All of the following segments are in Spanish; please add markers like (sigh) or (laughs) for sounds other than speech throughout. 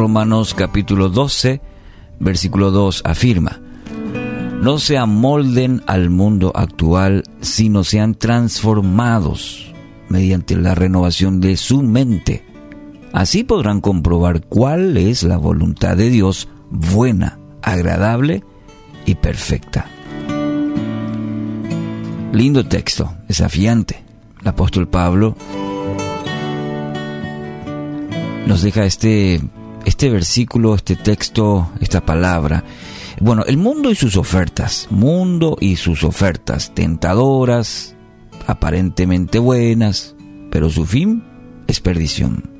Romanos capítulo 12, versículo 2 afirma, no se amolden al mundo actual, sino sean transformados mediante la renovación de su mente. Así podrán comprobar cuál es la voluntad de Dios buena, agradable y perfecta. Lindo texto, desafiante. El apóstol Pablo nos deja este, este versículo, este texto, esta palabra. Bueno, el mundo y sus ofertas, mundo y sus ofertas, tentadoras, aparentemente buenas, pero su fin es perdición.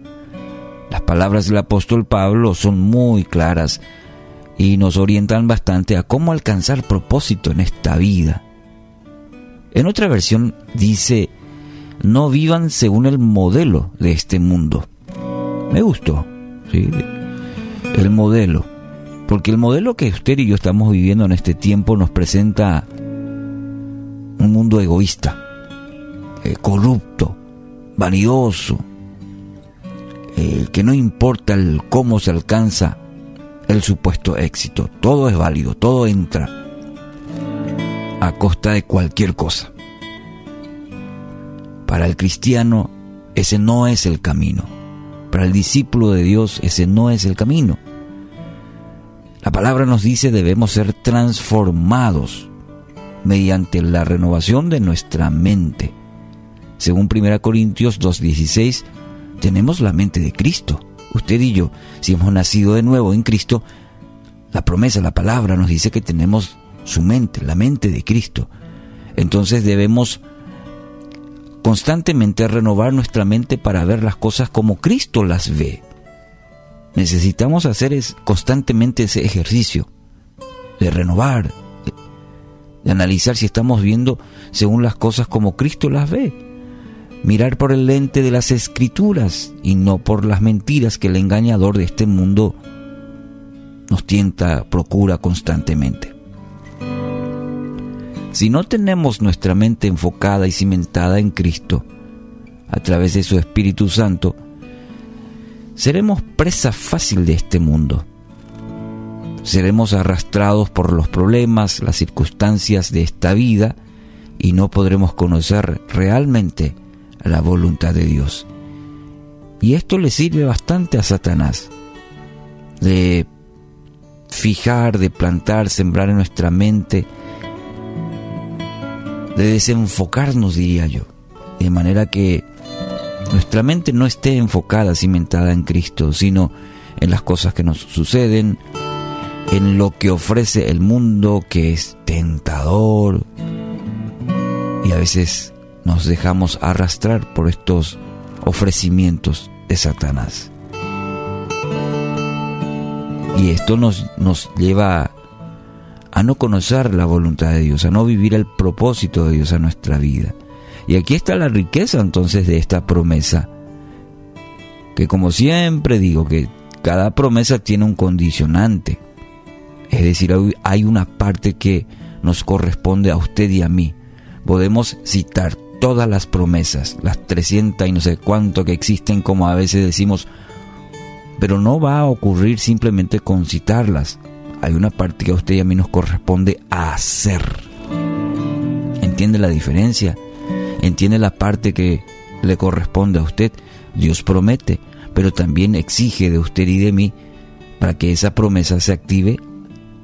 Las palabras del apóstol Pablo son muy claras y nos orientan bastante a cómo alcanzar propósito en esta vida. En otra versión dice, no vivan según el modelo de este mundo. Me gustó, El modelo. Porque el modelo que usted y yo estamos viviendo en este tiempo nos presenta un mundo egoísta, eh, corrupto, vanidoso, eh, que no importa el cómo se alcanza el supuesto éxito. Todo es válido, todo entra a costa de cualquier cosa. Para el cristiano ese no es el camino. Para el discípulo de Dios ese no es el camino. La palabra nos dice debemos ser transformados mediante la renovación de nuestra mente. Según 1 Corintios 2.16, tenemos la mente de Cristo. Usted y yo, si hemos nacido de nuevo en Cristo, la promesa, la palabra nos dice que tenemos su mente, la mente de Cristo. Entonces debemos constantemente renovar nuestra mente para ver las cosas como Cristo las ve. Necesitamos hacer es, constantemente ese ejercicio de renovar, de analizar si estamos viendo según las cosas como Cristo las ve. Mirar por el lente de las escrituras y no por las mentiras que el engañador de este mundo nos tienta, procura constantemente. Si no tenemos nuestra mente enfocada y cimentada en Cristo, a través de su Espíritu Santo, seremos presa fácil de este mundo. Seremos arrastrados por los problemas, las circunstancias de esta vida y no podremos conocer realmente la voluntad de Dios. Y esto le sirve bastante a Satanás, de fijar, de plantar, sembrar en nuestra mente, de desenfocarnos, diría yo, de manera que nuestra mente no esté enfocada, cimentada en Cristo, sino en las cosas que nos suceden, en lo que ofrece el mundo que es tentador y a veces nos dejamos arrastrar por estos ofrecimientos de Satanás. Y esto nos, nos lleva a no conocer la voluntad de Dios, a no vivir el propósito de Dios a nuestra vida. Y aquí está la riqueza entonces de esta promesa, que como siempre digo, que cada promesa tiene un condicionante. Es decir, hay una parte que nos corresponde a usted y a mí. Podemos citar todas las promesas, las 300 y no sé cuánto que existen, como a veces decimos, pero no va a ocurrir simplemente con citarlas. Hay una parte que a usted y a mí nos corresponde hacer. ¿Entiende la diferencia? ¿Entiende la parte que le corresponde a usted? Dios promete, pero también exige de usted y de mí, para que esa promesa se active,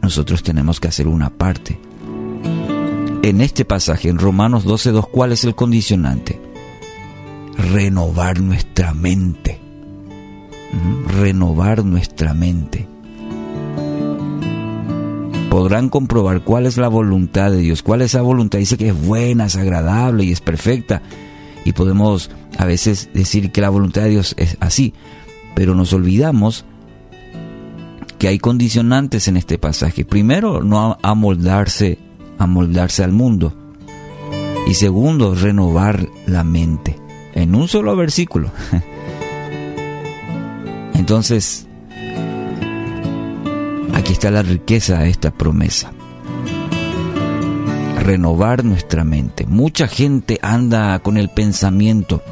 nosotros tenemos que hacer una parte en este pasaje, en Romanos 12.2, ¿cuál es el condicionante? Renovar nuestra mente. Renovar nuestra mente. Podrán comprobar cuál es la voluntad de Dios, cuál es esa voluntad. Dice que es buena, es agradable y es perfecta. Y podemos a veces decir que la voluntad de Dios es así, pero nos olvidamos que hay condicionantes en este pasaje. Primero, no amoldarse amoldarse al mundo. Y segundo, renovar la mente. En un solo versículo. (laughs) Entonces, aquí está la riqueza de esta promesa. Renovar nuestra mente. Mucha gente anda con el pensamiento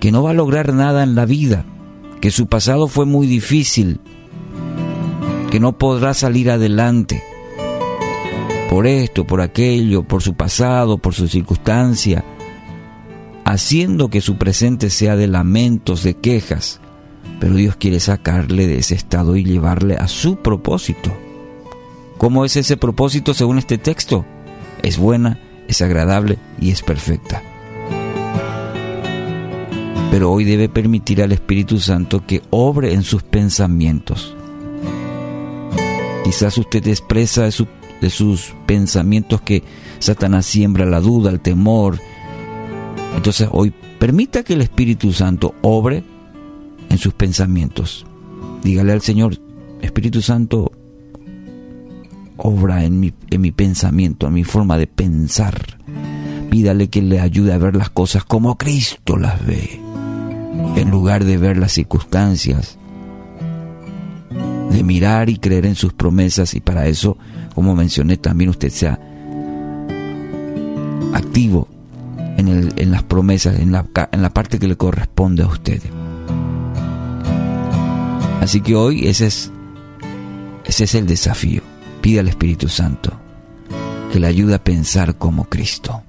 que no va a lograr nada en la vida, que su pasado fue muy difícil, que no podrá salir adelante por esto, por aquello, por su pasado, por su circunstancia, haciendo que su presente sea de lamentos, de quejas, pero Dios quiere sacarle de ese estado y llevarle a su propósito. ¿Cómo es ese propósito según este texto? Es buena, es agradable y es perfecta. Pero hoy debe permitir al Espíritu Santo que obre en sus pensamientos. Quizás usted expresa de, sus pensamientos que Satanás siembra la duda, el temor. Entonces hoy permita que el Espíritu Santo obre en sus pensamientos. Dígale al Señor, Espíritu Santo, obra en mi, en mi pensamiento, en mi forma de pensar. Pídale que le ayude a ver las cosas como Cristo las ve, en lugar de ver las circunstancias, de mirar y creer en sus promesas y para eso, como mencioné, también usted sea activo en, el, en las promesas, en la, en la parte que le corresponde a usted. Así que hoy ese es, ese es el desafío. Pide al Espíritu Santo que le ayude a pensar como Cristo.